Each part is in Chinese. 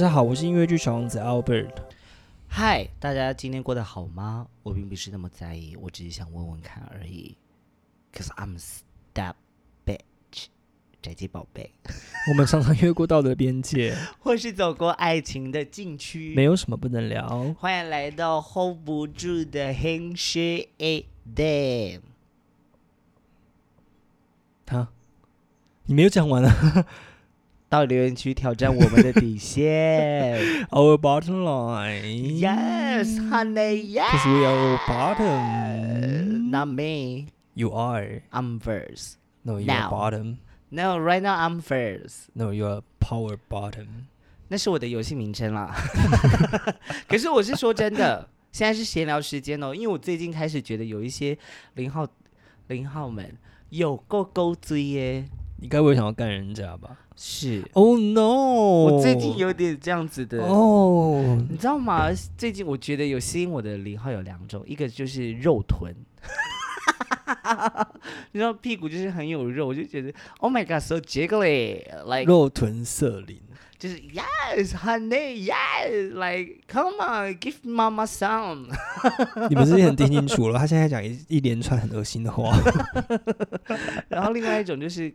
家好，我是音乐剧小王子 Albert。嗨，大家今天过得好吗？我并不是那么在意，我只是想问问看而已。Cause I'm that bitch，宅鸡宝贝，我们常常越过道德边界，或是走过爱情的禁区，没有什么不能聊。欢迎来到 hold 不住的 h 血 A Day。他，你没有讲完啊？到留言区挑战我们的底线。Our bottom line. Yes, honey, yes. Because we are bottom. Not me. You are. I'm first. No, you're Now. bottom. No, right now I'm first. No, you're power bottom. 那是我的游戏名称啦。可是我是说真的，现在是闲聊时间哦，因为我最近开始觉得有一些零号零号们有够勾追耶。你该不会想要干人家吧是，？Oh no！我最近有点这样子的。哦，你知道吗？最近我觉得有吸引我的零号有两种，一个就是肉臀，你知道屁股就是很有肉，我就觉得 Oh my God so jiggly，like 肉臀色灵。就是 Yes honey yes，like come on give mama some，你们之前很听清楚了，他现在讲一一连串很恶心的话。然后另外一种就是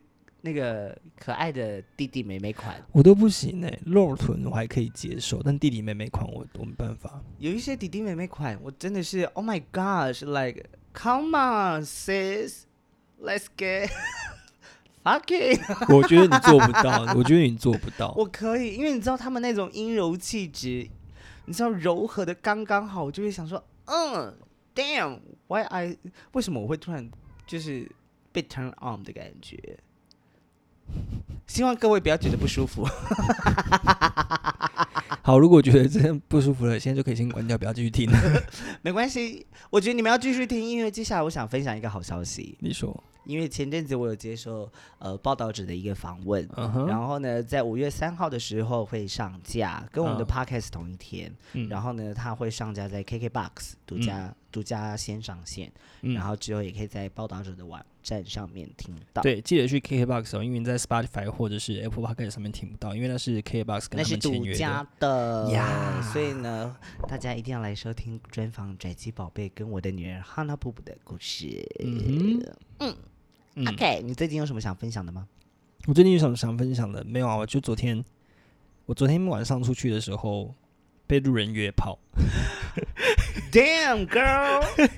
那个可爱的弟弟妹妹款，我都不行哎、露臀我还可以接受，但弟弟妹妹款我我没办法。有一些弟弟妹妹款，我真的是 Oh my gosh，like come on sis，let's get fucking。我觉得你做不到，我觉得你做不到。我可以，因为你知道他们那种阴柔气质，你知道柔和的刚刚好，我就会想说，嗯，damn，why I 为什么我会突然就是被 turn on 的感觉？希望各位不要觉得不舒服。好，如果觉得这样不舒服了，现在就可以先关掉，不要继续听。没关系，我觉得你们要继续听，因为接下来我想分享一个好消息。你说，因为前阵子我有接受呃报道者的一个访问，然后呢，在五月三号的时候会上架，跟我们的嗯 podcast 同一天。嗯然后呢，它会上架在 KKBox 独家、独家先上线，嗯然后之后也可以在报道者的网站上面听到。，对，记得去 KKBox 哦，因为你在 Spotify 或者是 Apple Podcast 上面听不到，因为那是 KKBox 跟他那是独们签约家的。的呀所以呢，大家一定要来收听专访宅基宝贝跟我的女儿哈娜布布的故事。嗯嗯 OK，你最近有什么想分享的吗？我最近有什么想分享的？没有啊，我就昨天，我昨天晚上出去的时候被路人约炮，Damn girl，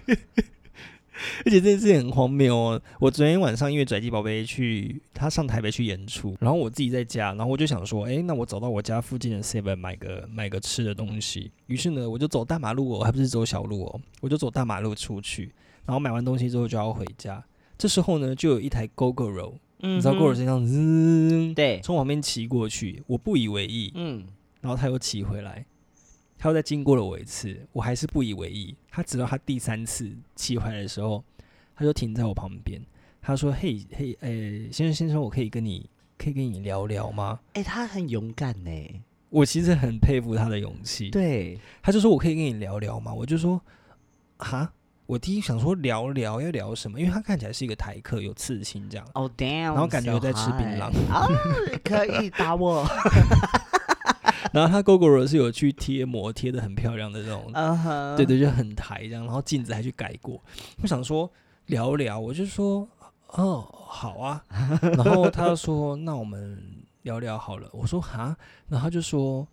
而且这件事情很荒谬哦。我昨天晚上因为拽鸡宝贝去他上台北去演出，然后我自己在家，然后我就想说，哎，那我走到我家附近的 Seven 买个买个吃的东西。于是呢，我就走大马路哦，还不是走小路哦，我就走大马路出去，然后买完东西之后就要回家。这时候呢，就有一台 GoGo 嗯你知道 GoGo 是这样滋，对，从旁边骑过去，我不以为意，嗯，然后他又骑回来，他又再经过了我一次，我还是不以为意。他直到他第三次骑回来的时候，他就停在我旁边，他说：“嘿嘿，诶、先生先生，我可以跟你可以跟你聊聊吗哎、他很勇敢呢。？”我其实很佩服他的勇气。对，他就说：“我可以跟你聊聊吗？”我就说：“哈。”我第一想说聊聊要聊什么，因为他看起来是一个台客，有刺青这样。哦、damn，然后感觉在吃槟榔哦，可以打我。然后他 GoGo 是有去贴膜，贴的很漂亮的那种对对，就很台这样，然后镜子还去改过。我想说聊聊，我就说哦好啊，然后他就说那我们聊聊好了。我说哈，然后他就说，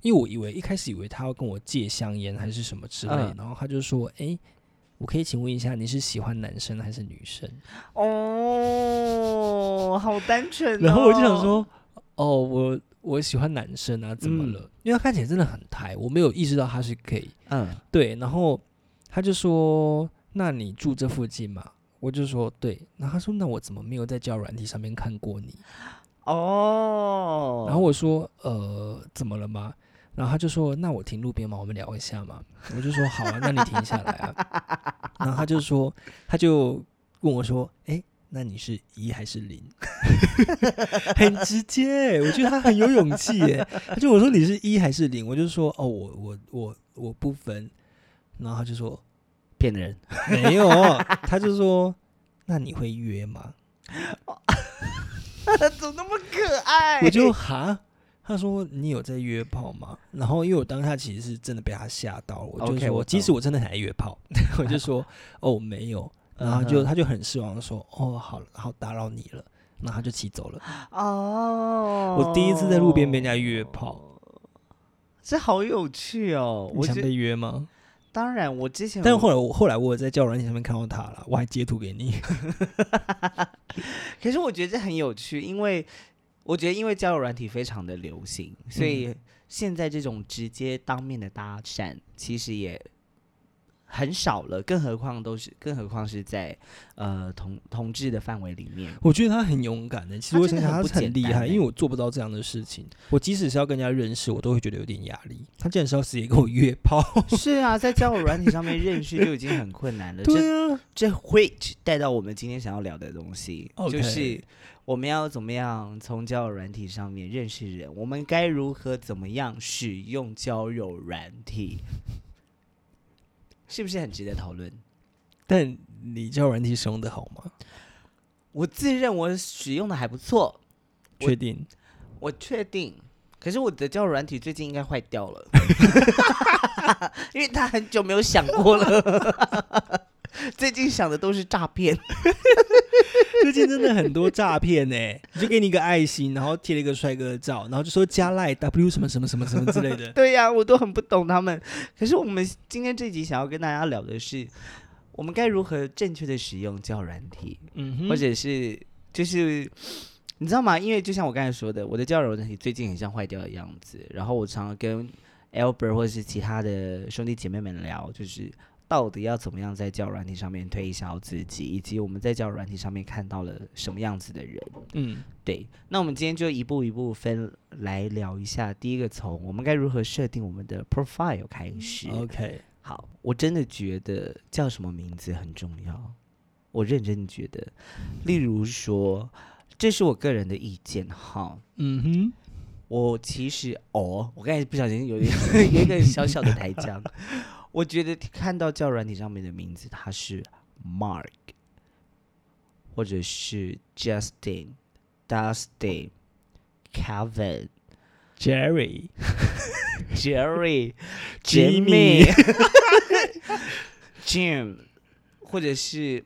因为我以为一开始以为他要跟我借香烟还是什么之类，嗯然后他就说，哎、我可以请问一下，你是喜欢男生还是女生？哦，好单纯、哦。然后我就想说，哦，我我喜欢男生啊，怎么嗯了？因为他看起来真的很台，我没有意识到他是 gay。嗯，对，然后他就说：“那你住这附近吗？”我就说：“对。”然后他说：“那我怎么没有在交友软体上面看过你哦，然后我说呃怎么了吗？然后他就说那我停路边嘛，我们聊一下嘛。我就说好啊，那你停下来啊。然后他就说他就问我说，哎，那你是一还是零？很直接，我觉得他很有勇气耶。他就我说你是一还是零？我就说哦，我我我我不分。然后他就说骗人，没有，他就说那你会约吗？怎么那么可爱？我就哈，他说你有在约炮吗？然后因为我当下其实是真的被他吓到了，我就说我即使我真的很爱约炮，我就说哦没有，然后他就他就很失望的说哦好了，好打扰你了，然后他就骑走了。哦，我第一次在路边被人家约炮，这好有趣哦！你想被约吗？当然，我之前但是后来我后来我有在交友软件上面看到他了，我还截图给你。可是我觉得这很有趣，因为我觉得因为交友软体非常的流行，所以嗯。现在这种直接当面的搭讪其实也很少了，更何况都是，更何况是在呃同同志的范围里面。我觉得他很勇敢的，其实他我想想他很厉害，因为我做不到这样的事情。我即使是要跟人家认识，我都会觉得有点压力。他竟然是要直接跟我约炮，是啊，在交友软体上面认识就已经很困难了。这对啊，这会带到我们今天想要聊的东西就是我们要怎么样从交友软体上面认识人，我们该如何怎么样使用交友软体，是不是很值得讨论？但你交友软体使用的好吗？我自认我使用的还不错，我确定？我确定。可是我的交友软体最近应该坏掉了，因为他很久没有想过了。最近想的都是诈骗。最近真的很多诈骗呢，你就给你一个爱心，然后贴了一个帅哥的照，然后就说加赖 W 什么什么什么什么之类的。对呀、我都很不懂他们。可是我们今天这集想要跟大家聊的是，我们该如何正确的使用交友软体，嗯哼，或者是就是你知道吗？因为就像我刚才说的，我的交友软体最近很像坏掉的样子。然后我常常跟 Albert 或者是其他的兄弟姐妹们聊，就是。到底要怎么样在交友软体上面推销自己，以及我们在交友软体上面看到了什么样子的人？嗯，对，那我们今天就一步一步分来聊一下。第一个从我们该如何设定我们的 profile 开始。OK，好，我真的觉得叫什么名字很重要，我认真觉得。例如说，这是我个人的意见哈。嗯哼，我其实哦，我刚才不小心有一 有一个小小的台阶。我觉得看到叫软体上面的名字，它是 Mark，或者是 Justin、Dustin、Kevin、Jerry、Jerry、Jimmy Jimmy、Jim，或者是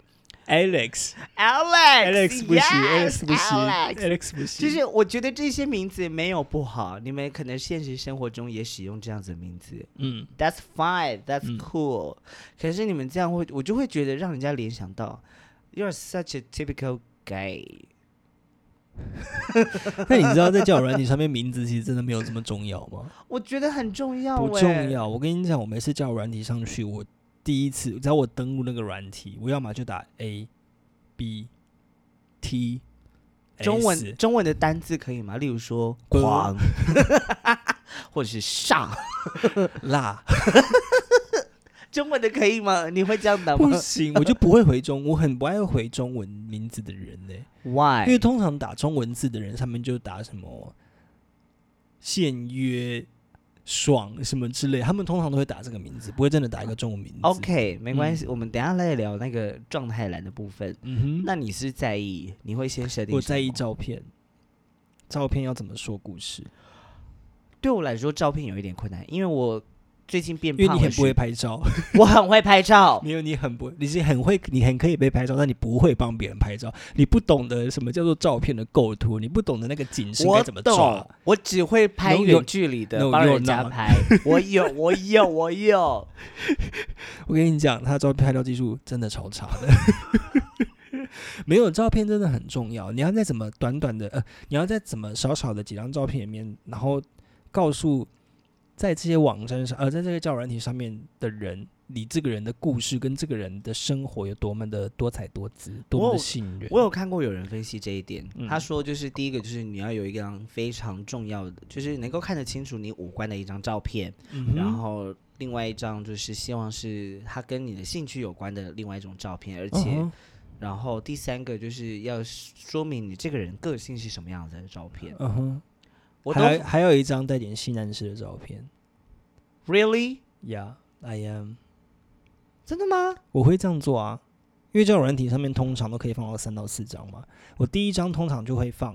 Alex、Alex。Alex 不行，Alex 不行 Alex，Alex 不行。就是我觉得这些名字没有不好，你们可能现实生活中也使用这样子的名字。嗯，That's fine, that's 嗯 cool、可是你们这样会，我就会觉得让人家联想到，You're such a typical gay。那你知道在交友软体上面名字其实真的没有这么重要吗？我觉得很重要，不重。要。我跟你讲，我每次交友软体上去，我第一次只要我登录那个软体，我要么就打 A、B、T，中文中文的单字可以吗？例如说不狂，或者是上，辣中文的可以吗？你会这样打吗不行，我就不会回中，我很不爱回中文名字的人呢、？Why？因为通常打中文字的人，上面就打什么现约。爽什么之类，他们通常都会打这个名字，不会真的打一个中文名字。OK，没关系，我们等一下来聊那个状态栏的部分。嗯哼，那你是在意？你会先设定？我在意。照片，照片要怎么说故事？对我来说，照片有一点困难，因为我最近变胖了因为你很不会拍照，我很会拍照。没有你很不，你是很会，你很可以被拍照，但你不会帮别人拍照，你不懂得什么叫做照片的构图，你不懂得那个景深该我怎么抓懂。，我只会拍远距离的 no, 帮人家拍。我有，我有，我有。我跟你讲，他的照片拍照技术真的超差的。没有照片真的很重要，你要在怎么短短的呃，你要在怎么少少的几张照片里面，然后告诉在这些网站上呃，在这个交友软体上面的人，你这个人的故事跟这个人的生活有多么的多彩多姿，多么的吸引人。我有看过有人分析这一点，嗯他说就是第一个就是你要有一张非常重要的，就是能够看得清楚你五官的一张照片，嗯然后另外一张就是希望是他跟你的兴趣有关的另外一种照片，而嗯且、哼然后第三个就是要说明你这个人个性是什么样子的照片。嗯哼，我都还还有一张带点性暗示的照片 really，Yeah，I am。真的吗？我会这样做啊，因为这种软体上面通常都可以放到三到四张嘛。我第一张通常就会放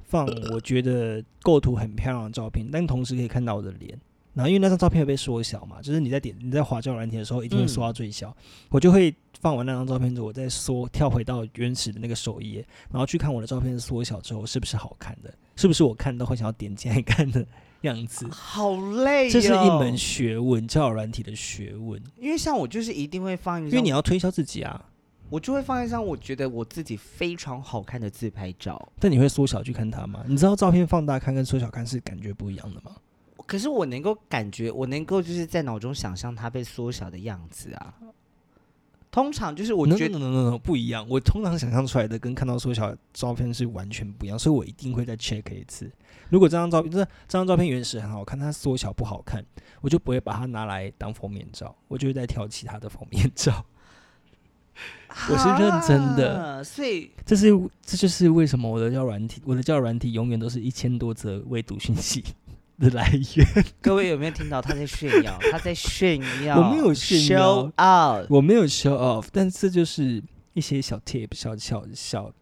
放我觉得构图很漂亮的照片，但同时可以看到我的脸。然后因为那张照片会被缩小嘛，就是你在点你在滑交友软体的时候，一定会缩到最小。我就会放完那张照片之后，我再缩跳回到原始的那个首页，然后去看我的照片缩小之后是不是好看的，是不是我看到会想要点进来看的样子。好累、哦，这是一门，学问，交友软体的学问，因为像我就是一定会放一张，因为你要推销自己啊。我就会放一张我觉得我自己非常好看的自拍照。但你会缩小去看它吗？你知道照片放大看跟缩小看是感觉不一样的吗？可是我能够感觉，我能够就是在脑中想象它被缩小的样子啊。通常就是我 no, 觉得 no, no, no, no, 不一样。我通常想象出来的跟看到缩小照片是完全不一样，所以我一定会再 check 一次。如果这张照片，这这张照片原始很好看，它缩小不好看，我就不会把它拿来当封面照，我就会再挑其他的封面照。我是认真的啊所以这是这就是为什么我的交软体，我的交友软体永远都是一千多则未读讯息的来源。各位有没有听到他在炫耀？他在炫耀，我没有炫耀 show out。我没有 show off，但这就是一些小 tip、小小小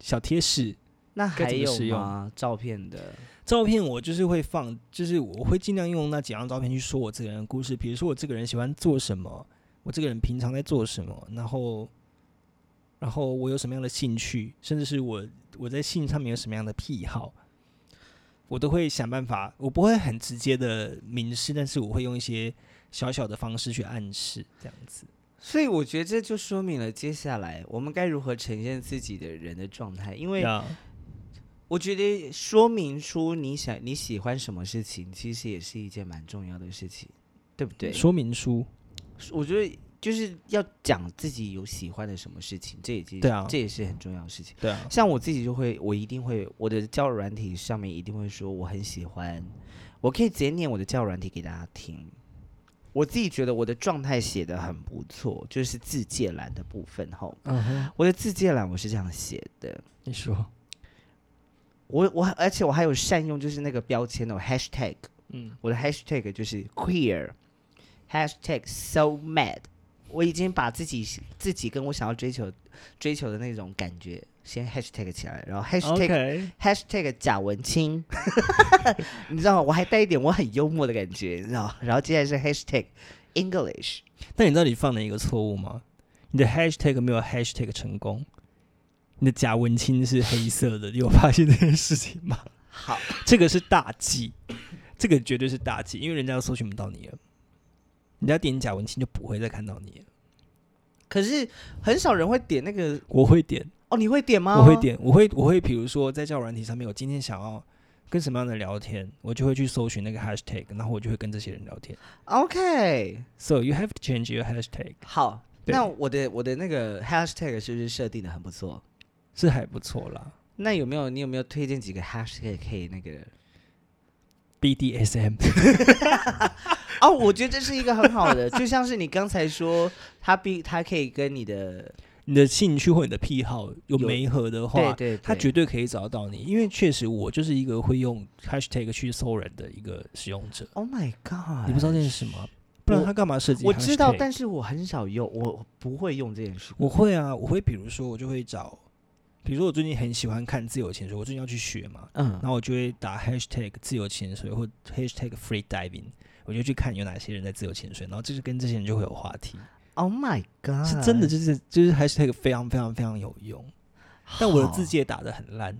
小贴士。那该还有吗？照片的照片我就是会放，就是我会尽量用那几张照片去说我这个人的故事。比如说我这个人喜欢做什么，我这个人平常在做什么，然后，然后我有什么样的兴趣，甚至是我我在性上面有什么样的癖好，我都会想办法。我不会很直接的明示，但是我会用一些小小的方式去暗示，这样子。所以我觉得这就说明了接下来我们该如何呈现自己的人的状态，因为我觉得说明出你想你喜欢什么事情，其实也是一件蛮重要的事情，对不对？说明书，我觉得就是要讲自己有喜欢的什么事情，这已经对啊这也是很重要的事情。对啊，像我自己就会，我一定会我的交友软体上面一定会说我很喜欢，我可以直接念我的交友软体给大家听。我自己觉得我的状态写的很不错，就是字界栏的部分吼。嗯哼，我的字界栏我是这样写的，你说，我我而且我还有善用就是那个标签哦，hashtag，嗯，我的 hashtag 就是 queer，hashtag so mad。我已经把自己自己跟我想要追求追求的那种感觉先 hashtag 起来，然后 hashtag、OK，hashtag 贾文清，你知道吗？我还带一点我很幽默的感觉，你知道吗？然后接下来是 hashtag English，但你知道你犯了一个错误吗？你的 hashtag 没有 hashtag 成功，你的贾文清是黑色的，你有发现这件事情吗？好，这个是大忌，这个绝对是大忌，因为人家都搜寻不到你了，人家点贾文清就不会再看到你了。可是很少人会点那个我会点，哦，你会点吗？我会。点，我会我会，比如说在交友软体上面，我今天想要跟什么样的聊天，我就会去搜寻那个 hashtag，然后我就会跟这些人聊天。OK，So you have to change your hashtag，好，那我的我的那个 hashtag 是不是设定的很不错？是还不错啦。那有没有你有没有推荐几个 hashtag 可以那个？BDSM，哦，我觉得这是一个很好的，就像是你刚才说，他必他可以跟你的你的兴趣或你的癖好有有媒合的对话，对，他绝对可以找到你，因为确实我就是一个会用 hashtag 去搜人的一个使用者。Oh my god！你不知道这是什么？不然他干嘛设计？我知道，但是我很少用，我不会用这件事。我会啊，我会比如说我就会找，比如说我最近很喜欢看自由潜水，我最近要去学嘛，嗯然，后我就会打 hashtag 自由潜水或 hashtag free diving，我就去看有哪些人在自由潜水，然后就是跟这些人就会有话题，Oh my god！是真的，就是就是 hashtag 非常非常非常有用。但我的字好界打的很烂，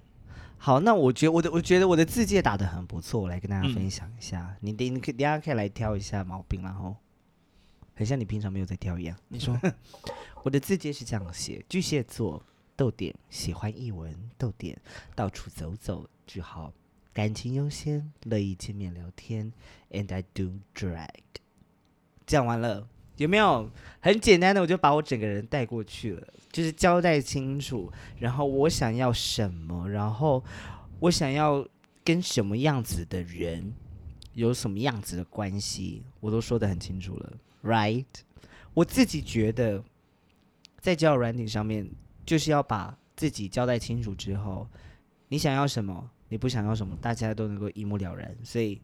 好，那我觉得我的我觉得我的字界打的很不错，我来跟大家嗯分享一下。你等你可以等下可以来挑一下毛病，然后很像你平常没有在挑一样。你说 我的字界是这样写：巨蟹座，逗点，喜欢译文，逗点，到处走走，句号，感情优先，乐意见面聊天，and I do drag。讲完了，有没有？很简单的，我就把我整个人带过去了，就是交代清楚，然后我想要什么，然后我想要跟什么样子的人有什么样子的关系，我都说的很清楚了，right？我自己觉得，在交友软体上面，就是要把自己交代清楚之后，你想要什么，你不想要什么，大家都能够一目了然，所以。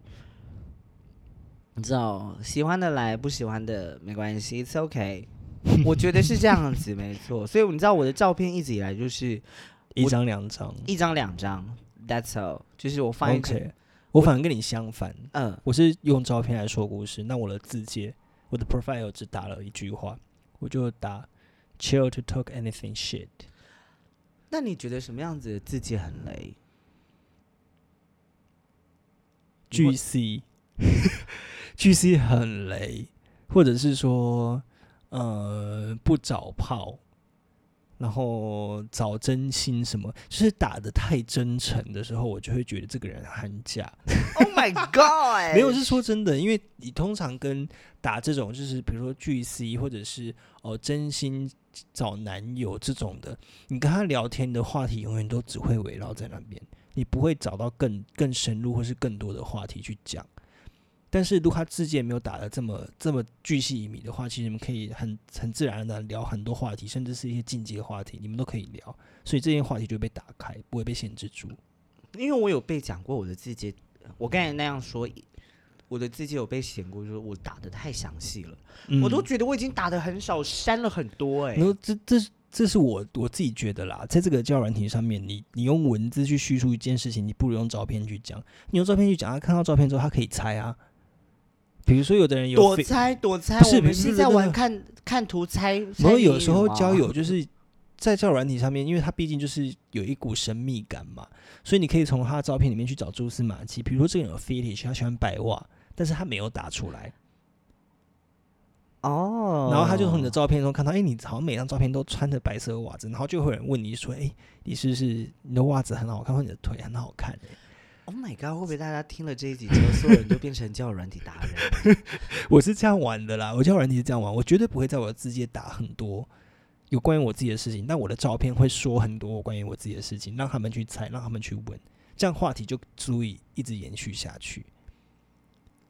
你知道，喜欢的来，不喜欢的没关系，It's OK。我觉得是这样子，没错。所以你知道，我的照片一直以来就是一张两张，一张两张，That's all。就是我放一个 OK，我反而跟你相反，嗯，我是用照片来说故事。那我的字界，我的 profile 只打了一句话，我就打 chill to talk anything shit。那你觉得什么样子的字迹很雷？巨 C，巨 C 很雷，或者是说，呃，不找炮，然后找真心什么，就是打的太真诚的时候，我就会觉得这个人很假。Oh my God！没有是说真的，因为你通常跟打这种，就是比如说巨 C 或者是哦真心找男友这种的，你跟他聊天的话题永远都只会围绕在那边，你不会找到更更深入或是更多的话题去讲。但是如果他字界没有打的这么这么巨细靡遗的话，其实你们可以很很自然的聊很多话题，甚至是一些进阶话题，你们都可以聊，所以这些话题就会被打开，不会被限制住。因为我有被讲过我的字节，我刚才那样说，我的自己有被嫌过，就是我打的太详细了，我都嗯觉得我已经打的很少，删了很多哎、然后这这这是我我自己觉得啦，在这个交友软体上面，你你用文字去叙述一件事情，你不如用照片去讲。你用照片去讲，他看到照片之后，他可以猜啊。比如说，有的人有躲猜躲猜，不是不是那个玩看看图猜。然猜谜后有时候交友 就是在交友软体上面，因为它毕竟就是有一股神秘感嘛，所以你可以从他的照片里面去找蛛丝马迹。比如说这个人有 fetish，他喜欢白袜，但是他没有打出来，哦，然后他就从你的照片中看到，哎、你好像每张照片都穿着白色袜子，然后就会有人问你说，哎、你是不是你的袜子很好看，或者你的腿很好看、欸？Oh my god！会不会大家听了这一集之后，所有人都变成交友软体达人？我是这样玩的啦，我交友软体是这样玩，我绝对不会在我的字界打很多有关于我自己的事情，但我的照片会说很多关于我自己的事情，让他们去猜，让他们去问，这样话题就足以一直延续下去。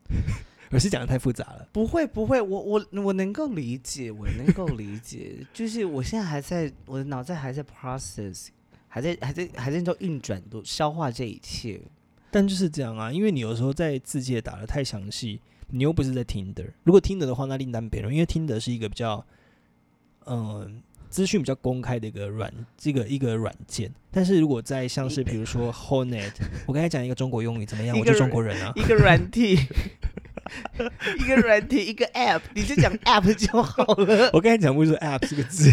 我是讲的太复杂了，不会不会，我我我能够理解，我能够理解，就是我现在还在我的脑袋还在 process，还在还在还在做运转，都消化这一切。但就是这样啊，因为你有时候在字界打的太详细，你又不是在听的。如果听的的话，那另当别论，因为听的是一个比较，嗯、资讯比较公开的一个软这个一个软件。但是如果在像是比如说 Hornet，我刚才讲一个中国用语怎么样？我就中国人啊。一个软体，一个软体，一个 app，你就讲 app 就好了。我刚才讲不是说 app 这个字，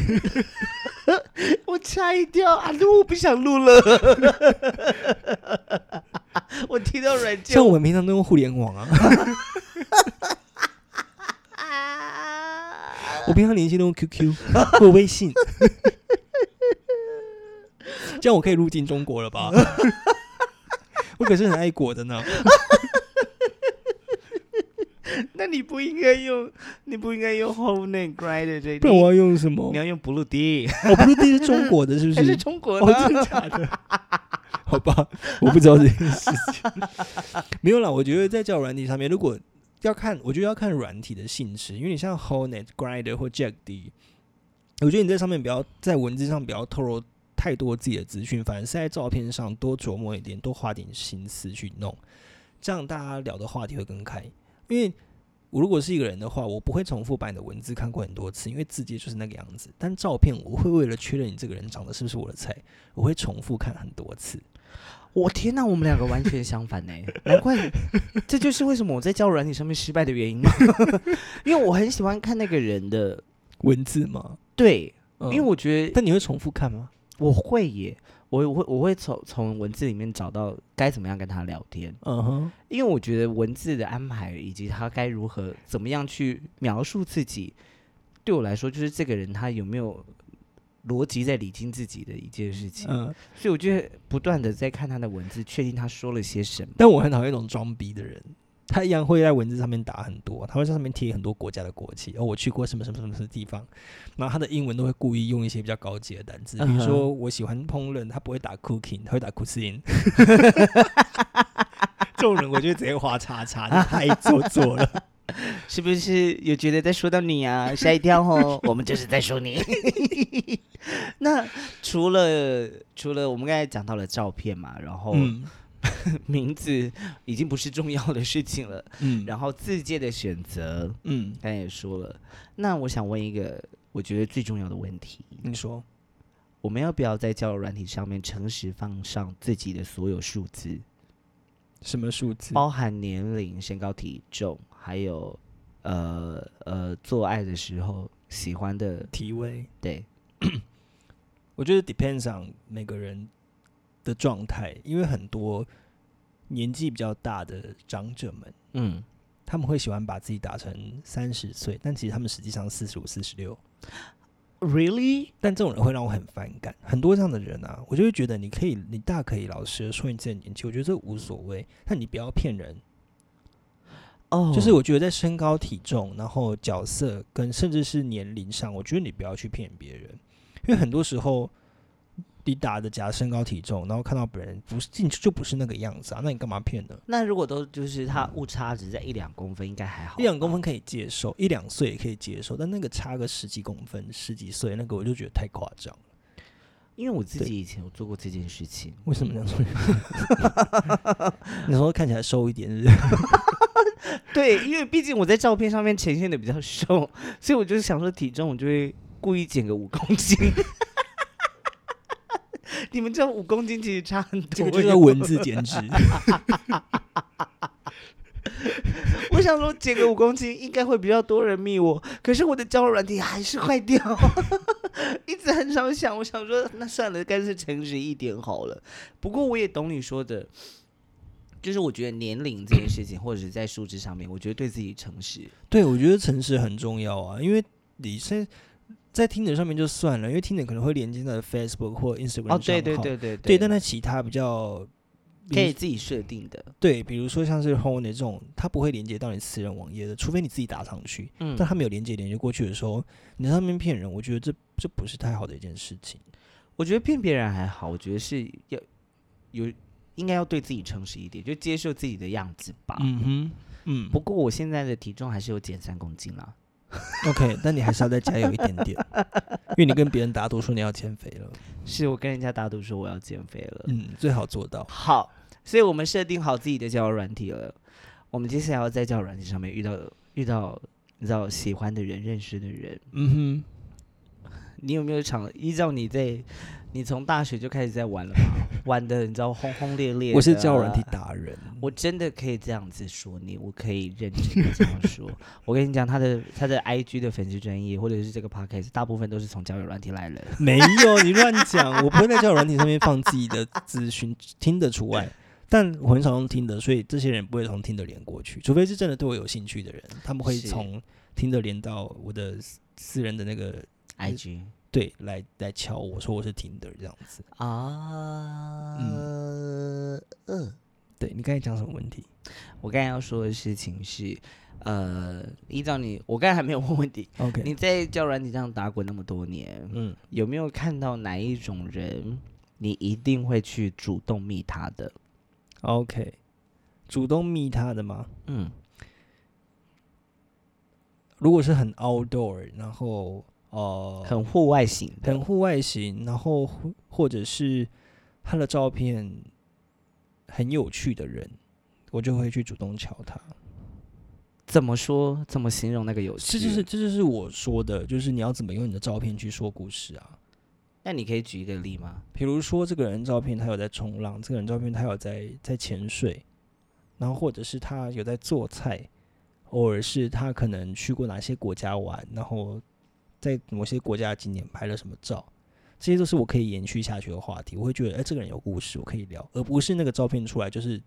我差一跳啊！录我不想录了。我听到软件像我们平常都用互联网啊，啊，我平常联系都用 QQ 或微信，这样我可以入境中国了吧？我可是很爱国的呢。那你不应该用，你不应该用 Whole Name Grinder 这，不然我要用什么你？要用 Blue D，哦，不是，这是中国的，是不还是是？中国哦，真的的？假的？好吧，我不知道这件事情。没有啦，我觉得在交友软体上面，如果要看，我觉得要看软体的性质，因为你像 Hornet、Grider 或 Jack D，我觉得你在上面不要在文字上不要透露太多自己的资讯，反而是在照片上多琢磨一点，多花点心思去弄，这样大家聊的话题会更开。因为我如果是一个人的话，我不会重复把你的文字看过很多次，因为字节就是那个样子。但照片我会为了确认你这个人长得是不是我的菜，我会重复看很多次。我天哪，我们两个完全相反呢，难怪这就是为什么我在交友软体上面失败的原因嘛。因为我很喜欢看那个人的，文字吗？对，嗯因为我觉得但你会重复看吗？我会耶，我我会我会从从文字里面找到该怎么样跟他聊天，嗯哼，因为我觉得文字的安排以及他该如何怎么样去描述自己，对我来说就是这个人他有没有逻辑在理清自己的一件事情，嗯。所以我就会不断的在看他的文字，确定他说了些什么。但我很讨厌那种装逼的人，他一样会在文字上面打很多，他会在上面贴很多国家的国旗。哦，我去过什么什么什么什么地方，然后他的英文都会故意用一些比较高级的单词，比如说我喜欢烹饪，他不会打 cooking，他会打 cuisine。这种人我就会直接划叉叉，这太做作了。是不是有觉得在说到你啊？吓一跳哦，我们就是在说你。那除了除了我们刚才讲到了照片嘛，然后嗯名字已经不是重要的事情了，嗯，然后字界的选择，嗯，刚才也说了。那我想问一个我觉得最重要的问题：你说我们要不要在交友软体上面诚实放上自己的所有数字，什么数字？包含年龄、身高、体重，还有呃呃做爱的时候喜欢的体位？对。我觉得 depends on 每个人的状态，因为很多年纪比较大的长者们，嗯，他们会喜欢把自己打成三十岁，但其实他们实际上四十五、四十六。Really？但这种人会让我很反感。很多这样的人啊，我就会觉得你可以，你大可以老实的说你自己的年纪，我觉得这无所谓，但你不要骗人。哦就是我觉得在身高、体重，然后角色跟甚至是年龄上，我觉得你不要去骗别人，因为很多时候你打的假身高体重，然后看到本人不是进去就不是那个样子啊，那你干嘛骗呢？那如果都就是他误差只在一两公分，应该还好。一两公分可以接受，一两岁也可以接受，但那个差个十几公分、十几岁，那个我就觉得太夸张了。因为我自己以前有做过这件事情，为什么这样说？你说看起来瘦一点是不是？对，因为毕竟我在照片上面呈现的比较瘦，所以我就是想说体重，我就会故意减个五公斤。你们知道五公斤其实差很多，这个就叫文字减脂。我想说减个五公斤应该会比较多人密我，可是我的交友软体还是坏掉，一直很少想。我想说那算了，干脆诚实一点好了。不过我也懂你说的，就是我觉得年龄这件事情，或者是在数字上面，我觉得对自己诚实。对，我觉得诚实很重要啊，因为你现在在听的上面就算了，因为听的可能会连接到 Facebook 或 Instagram 哦，对对对对对，但它其他比较可以自己设定的，对，比如说像是 Home 这种，它不会连接到你私人网页的，除非你自己打上去。嗯但它没有连接连接过去的时候，你在上面骗人，我觉得这这不是太好的一件事情。我觉得骗别人还好，我觉得是要有应该要对自己诚实一点，就接受自己的样子吧。嗯哼，嗯不过我现在的体重还是有减三公斤啦。，OK，那你还是要再加油一点点，因为你跟别人打赌说你要减肥了，是我跟人家打赌说我要减肥了。嗯，最好做到。好，所以我们设定好自己的交友软体了。我们接下来要在交友软体上面遇到遇到你知道喜欢的人、认识的人。嗯哼你有没有尝？依照你在你从大学就开始在玩了吗？玩的你知道轰轰烈烈。我是交友软体达人。我真的可以这样子说你，我可以认真的这样说。我跟你讲，他的他的 IG 的粉丝专业，或者是这个 Podcast，大部分都是从交友软体来的。没有，你乱讲，我不会在交友软体上面放自己的资讯，听得除外。但我很少用听的，所以这些人不会从听的连过去，除非是真的对我有兴趣的人，他们会从听的连到我的私私人的那个 IG 对来来敲我说我是听的这样子。啊，嗯，对你刚才讲什么问题？我刚才要说的事情是，呃，依照你，我刚才还没有问问题，OK，你在交友软体上打滚那么多年，嗯，有没有看到哪一种人，你一定会去主动密他的？OK，主动密他的吗？嗯，如果是很 outdoor，然后呃很户外型的，很户外型，然后或或者是他的照片很有趣的人，我就会去主动瞧他。怎么说？怎么形容那个有趣？这就是这就是我说的，就是你要怎么用你的照片去说故事啊。那你可以举一个例吗？比如说这个人照片他有在冲浪，这个人照片他有在在潜水，然后或者是他有在做菜，偶尔是他可能去过哪些国家玩，然后在某些国家的景点拍了什么照，这些都是我可以延续下去的话题。我会觉得，哎、这个人有故事，我可以聊，而不是那个照片出来就是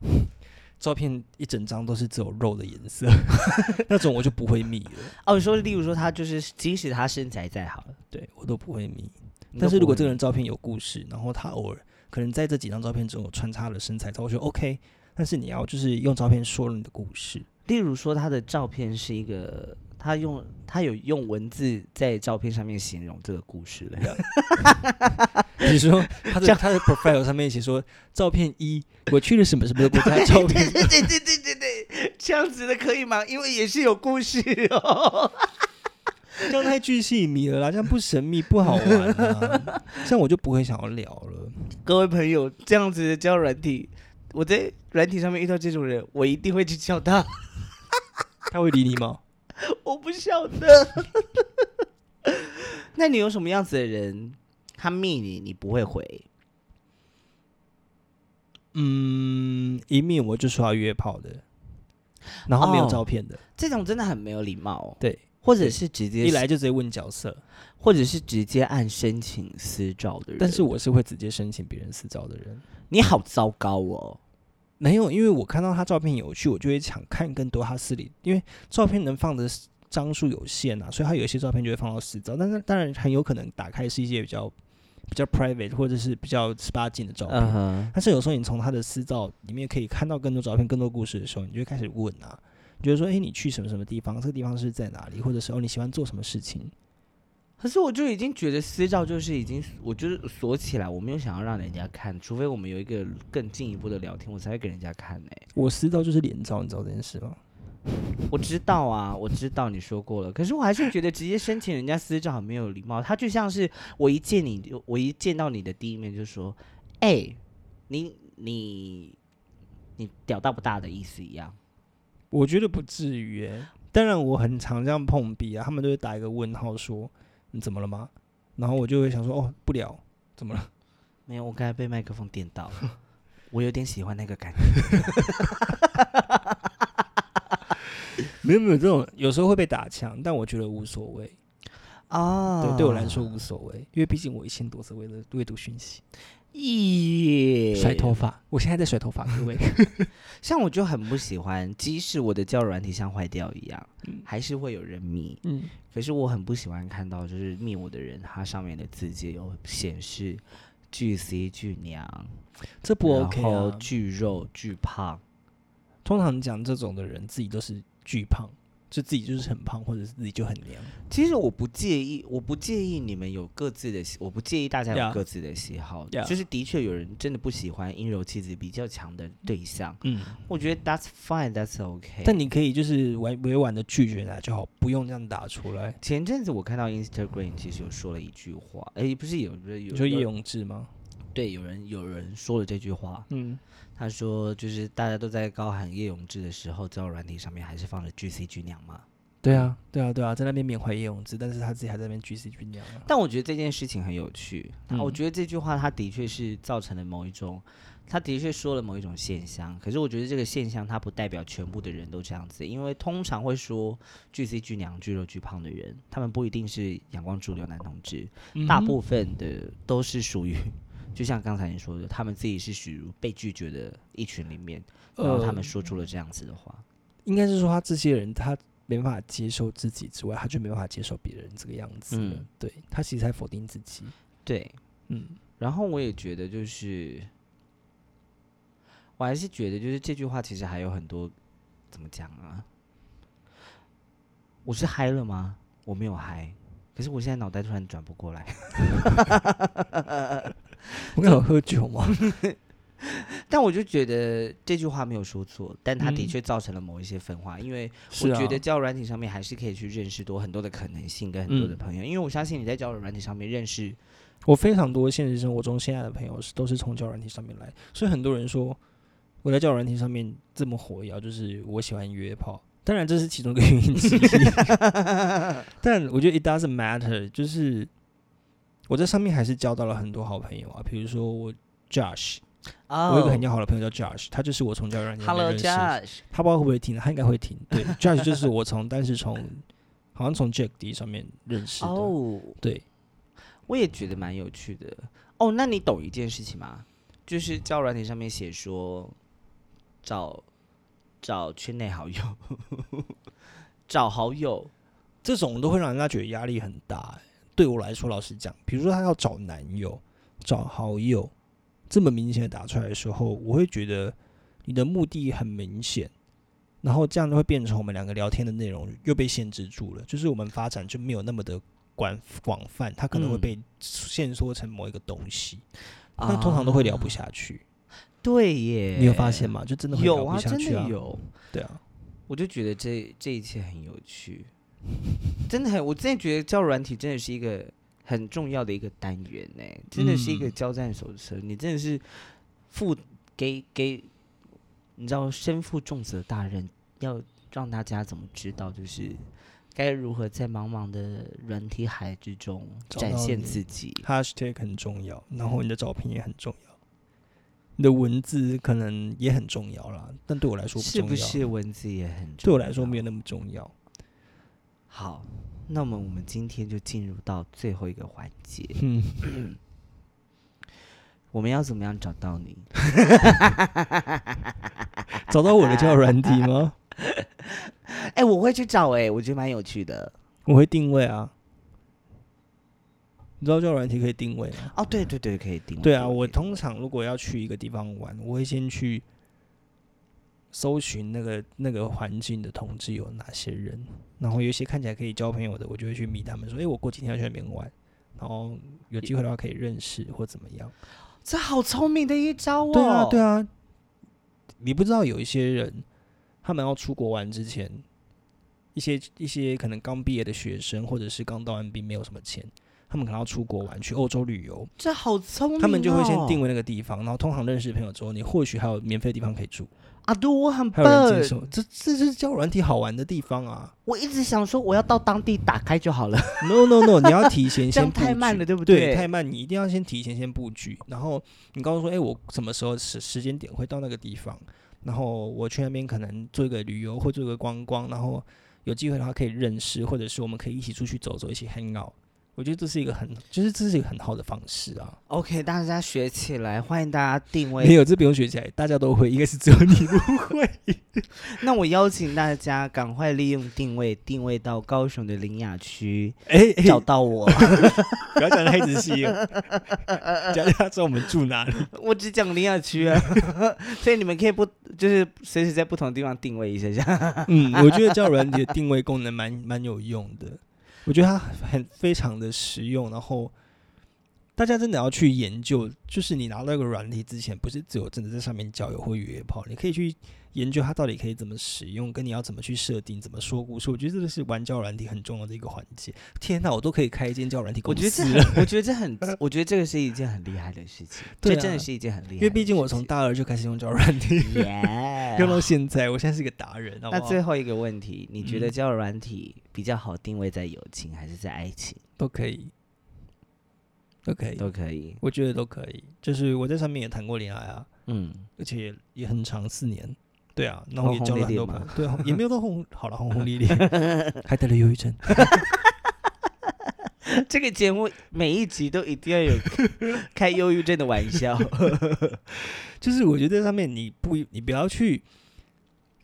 照片一整张都是只有肉的颜色，那种我就不会密了。哦，你说，例如说他就是，即使他身材再好，对我都不会密。但是如果这个人照片有故事，然后他偶尔可能在这几张照片中有穿插了身材照，我觉得 OK，但是你要就是用照片说了你的故事。例如说，他的照片是一个，他用他有用文字在照片上面形容这个故事的。比如说他的他的 profile 上面写说，照片一，我去了什么什么的国家，照片对对对对对对，这样子的可以吗？因为也是有故事哦。这样太巨细迷了啦，这样不神秘不好玩啊，这样我就不会想要聊了。各位朋友，这样子的交友软体，我在软体上面遇到这种人，我一定会去叫他。他会理你吗？我不晓得。那你有什么样子的人，他密你，你不会回？嗯，一密我就说要约炮的，然后没有哦照片的，这种真的很没有礼貌哦。对，或者是直接一来就直接问角色，或者是直接按申请私照的人。但是我是会直接申请别人私照的人。你好糟糕哦。没有，因为我看到他照片有趣，我就会想看更多他私里，因为照片能放的张数有限啊，所以他有一些照片就会放到私照，但是当然很有可能打开是一些比较比较 private 或者是比较十八禁的照片。但是有时候你从他的私照里面可以看到更多照片、更多故事的时候，你就会开始问啊，你觉得说，诶，你去什么什么地方？这个地方是在哪里？或者是哦，你喜欢做什么事情？可是我就已经觉得私照就是已经，我就是锁起来，我没有想要让人家看，除非我们有一个更进一步的聊天，我才会给人家看呢、我私照就是脸照，你知道这件事吗？我知道啊，我知道你说过了，可是我还是觉得直接申请人家私照很没有礼貌。他就像是我一见你就，我一见到你的第一面就说：“哎、你你你屌大不大的意思一样。我觉得不至于诶、当然我很常这样碰壁啊，他们都会打一个问号说你怎么了吗？然后我就会想说哦不聊，怎么了？没有，我刚才被麦克风电到了，我有点喜欢那个感觉。没有没有这种，有时候会被打枪，但我觉得无所谓。哦对，对我来说无所谓，因为毕竟我一千多次为了阅读讯息，耶，甩头发，我现在在甩头发，各位。像我就很不喜欢，即使我的交友软体像坏掉一样，还是会有人密。嗯，可是我很不喜欢看到，就是密我的人，他上面的字迹有显示巨 C 巨娘，这不 OK 啊。巨肉巨胖。通常讲这种的人，自己都是巨胖，就自己就是很胖，或者是自己就很娘。其实我不介意，我不介意你们有各自的喜，我不介意大家有各自的喜好。Yeah. 就是的确有人真的不喜欢阴柔气质比较强的对象，嗯，我觉得 that's fine，that's okay。但你可以就是委委婉的拒绝他就好，不用这样打出来。前阵子我看到 Instagram 其实有说了一句话，哎，不是有不是有说叶永志吗？对有人有人说了这句话，嗯，他说就是大家都在高喊叶永志的时候，交友软体上面还是放了 G C G 娘吗。对啊，对啊，对啊，在那边缅怀叶永志，但是他自己还在那边 G C G 娘啊。但我觉得这件事情很有趣，嗯我觉得这句话它的确是造成了某一种，他的确说了某一种现象。可是我觉得这个现象它不代表全部的人都这样子，因为通常会说巨 C 巨娘、巨肉巨胖的人，他们不一定是阳光主流男同志，大部分的都是属于，就像刚才你说的，他们自己是属于被拒绝的一群里面，然后他们说出了这样子的话。应该是说他这些人他没办法接受自己之外，他就没办法接受别人这个样子。嗯对他其实在否定自己。对，嗯，然后我也觉得就是，我还是觉得就是这句话其实还有很多怎么讲啊？我是嗨了吗？我没有嗨，可是我现在脑袋突然转不过来。我有喝酒吗？但我就觉得这句话没有说错，但它的嗯确造成了某一些分化，因为我觉得交友软体上面还是可以去认识多很多的可能性跟很多的嗯朋友，因为我相信你在交友软体上面认识，我非常多现实生活中现在的朋友是都是从交友软体上面来，所以很多人说我在交友软体上面这么火药，就是我喜欢约炮。当然这是其中一个原因之一，但我觉得 it doesn't matter，就是我在上面还是交到了很多好朋友啊，比如说我 Josh，、哦我有一个很要好的朋友叫 Josh，他就是我从交友软体上面 Hello 认识的 Josh，他不知道会不会听，他应该会听。对，Josh 就是我从，但是从好像从 Jack D 上面认识的。哦，对，我也觉得蛮有趣的。哦，那你懂一件事情吗？就是交友软体上面写说找找圈内好友，找好友，这种都会让人家觉得压力很大、欸。对我来说，老实讲，比如说他要找男友、找好友，这么明显的打出来的时候，我会觉得你的目的很明显，然后这样就会变成我们两个聊天的内容又被限制住了，就是我们发展就没有那么的广广泛，它可能会嗯被限缩成某一个东西，那通常都会聊不下去。对耶，你有发现吗？就真的会聊不有啊，真下去啊。的有。对啊，我就觉得这这一切很有趣，真的很，我真的觉得教软体真的是一个很重要的一个单元呢，真的是一个嗯交战手册。你真的是负给给，你知道身负重责大任，要让大家怎么知道，就是该如何在茫茫的软体海之中展现自己。hashtag 很重要，然后你的照片也很重要，你的文字可能也很重要啦，但对我来说不是重要。不是文字也很重要？对我来说没有那么重要。好。那么我们今天就进入到最后一个环节，嗯，我们要怎么样找到你？找到我的交友软体吗？哎、我会去找哎、我觉得蛮有趣的。我会定位啊。你知道交友软体可以定位吗？哦，对对对，可以定位。对啊，我通常如果要去一个地方玩，我会先去搜寻那个那个环境的同志有哪些人，然后有一些看起来可以交朋友的，我就会去密他们说，诶，我过几天要去那边玩，然后有机会的话可以认识或怎么样。这好聪明的一招哦。对啊，对啊，啊。你不知道有一些人，他们要出国玩之前，一些一些可能刚毕业的学生，或者是刚当完兵没有什么钱，他们可能要出国玩，去欧洲旅游，这好聪明、哦。他们就会先定位那个地方，然后通常认识朋友之后，你或许还有免费的地方可以住，啊，对我很还有人接笨。受，这这是交友软体好玩的地方啊我一直想说，我要到当地打开就好了，！No No No，你要提前 这样先太慢了，对不对，太慢，你一定要先提前先布局，然后你告诉说，哎、我什么时候时时间点会到那个地方，然后我去那边可能做一个旅游或做一个观光，然后有机会的话可以认识，或者是我们可以一起出去走走，一起 hang out。我觉得这是一个很，就是这是一个很好的方式啊。OK，大家学起来，欢迎大家定位没有，这不用学起来，大家都会，应该是只有你不会。那我邀请大家赶快利用定位，定位到高雄的林雅区，哎、哎找到我。不要讲的太仔细了，讲知道我们住哪里。我只讲林雅区啊，所以你们可以不就是随时在不同的地方定位一下下。嗯，我觉得交友软体的定位功能蛮蛮有用的，我觉得它很非常的实用，然后大家真的要去研究，就是你拿到一个软体之前，不是只有真的在上面交友或约炮，你可以去研究它到底可以怎么使用，跟你要怎么去设定，怎么说故事。我觉得这个是玩交友软体很重要的一个环节。天哪，我都可以开一间交友软体我公觉得这司了，很，我觉得这很，我觉得这个是一件很厉害的事情，对啊这真的是一件很厉害的事情。因为毕竟我从大二就开始用交友软体，耶用到现在，我现在是一个达人。那最后一个问题，你觉得嗯交友软体比较好定位在友情还是在爱情？都可以，都可以，都可以。我觉得都可以。就是我在上面也谈过恋爱啊，嗯，而且也很长，四年。对啊，然后也交了很多朋友，对啊，也没有到轰，好了，轰轰烈烈，还得了忧郁症。这个节目每一集都一定要有开忧郁症的玩笑。就是我觉得在上面你不，你不要去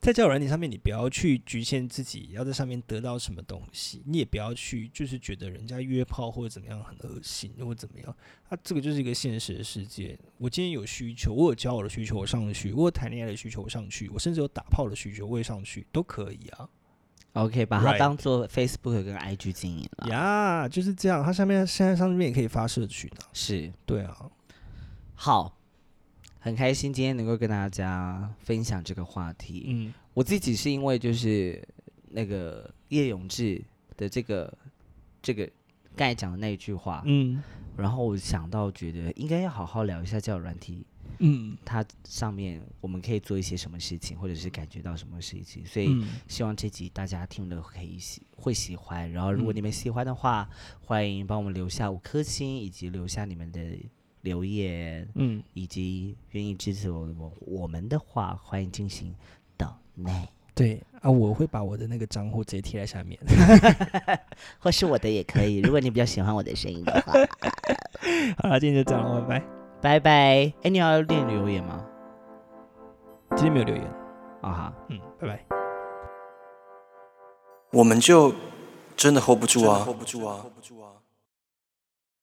在交友软件上面，你不要去局限自己要在上面得到什么东西，你也不要去就是觉得人家约炮或者怎么样很恶心或者怎么样。啊，这个就是一个现实的世界。我今天有需求，我有交友的需求，我上去；我有谈恋爱的需求，我上去；我甚至有打炮的需求，我也上去，都可以啊。OK，把它当做 Facebook 跟 IG 经营了。呀就是这样。它上面现在上面也可以发社群啊。是对啊，好，很开心今天能够跟大家分享这个话题。嗯。我自己是因为就是那个叶永志的这个这个刚才讲的那一句话，嗯。然后我想到觉得应该要好好聊一下交友软体，嗯。它上面我们可以做一些什么事情，或者是感觉到什么事情，所以嗯，希望这集大家听了可以喜会喜欢。然后如果嗯。你们喜欢的话，欢迎帮我们留下五颗星，以及留下你们的留言，嗯，以及愿意支持我我我们的话，欢迎进行岛内，对啊，我会把我的那个账户直接贴在下面。或是我的也可以。如果你比较喜欢我的声音的话，好了，今天就这样了，拜拜。拜拜。哎，你要念留言吗？今天没有留言，啊哈。嗯，拜拜。我们就真的 hold 不住啊，hold 不住啊，hold 不住啊。